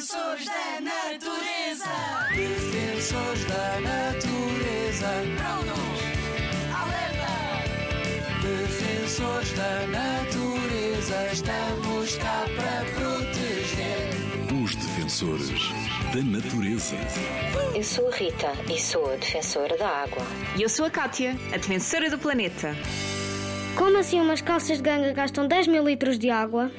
Defensores da natureza. Defensores da natureza. Prontos. Alerta. Defensores da natureza. Estamos cá para proteger. Os defensores da natureza. Eu sou a Rita e sou a defensora da água. E eu sou a Kátia, a defensora do planeta. Como assim umas calças de ganga gastam 10 mil litros de água?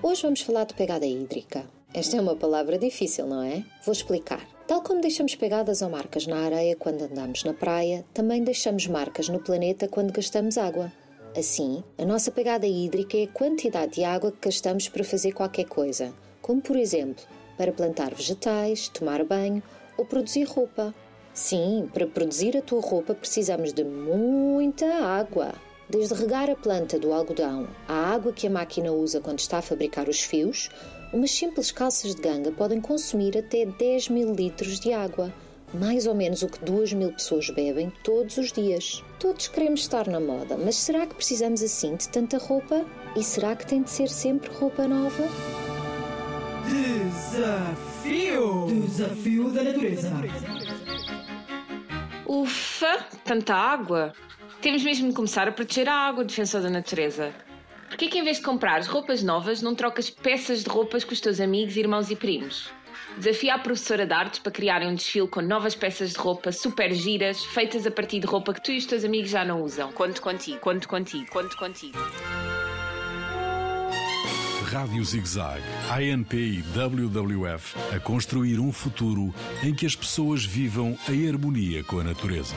Hoje vamos falar de pegada hídrica. Esta é uma palavra difícil, não é? Vou explicar. Tal como deixamos pegadas ou marcas na areia quando andamos na praia, também deixamos marcas no planeta quando gastamos água. Assim, a nossa pegada hídrica é a quantidade de água que gastamos para fazer qualquer coisa, como por exemplo, para plantar vegetais, tomar banho ou produzir roupa. Sim, para produzir a tua roupa precisamos de muita água. Desde regar a planta do algodão, à água que a máquina usa quando está a fabricar os fios, umas simples calças de ganga podem consumir até 10 mil litros de água, mais ou menos o que 2 mil pessoas bebem todos os dias. Todos queremos estar na moda, mas será que precisamos assim de tanta roupa? E será que tem de ser sempre roupa nova? Desafio! Desafio da natureza. Ufa, tanta água! Temos mesmo de começar a proteger a água, defensor da natureza. Porquê que em vez de comprares roupas novas, não trocas peças de roupas com os teus amigos, irmãos e primos? Desafia a professora de artes para criarem um desfile com novas peças de roupa super giras, feitas a partir de roupa que tu e os teus amigos já não usam. Conto contigo, conto contigo, conto contigo. Rádio ZigZag, ANP e WWF a construir um futuro em que as pessoas vivam em harmonia com a natureza.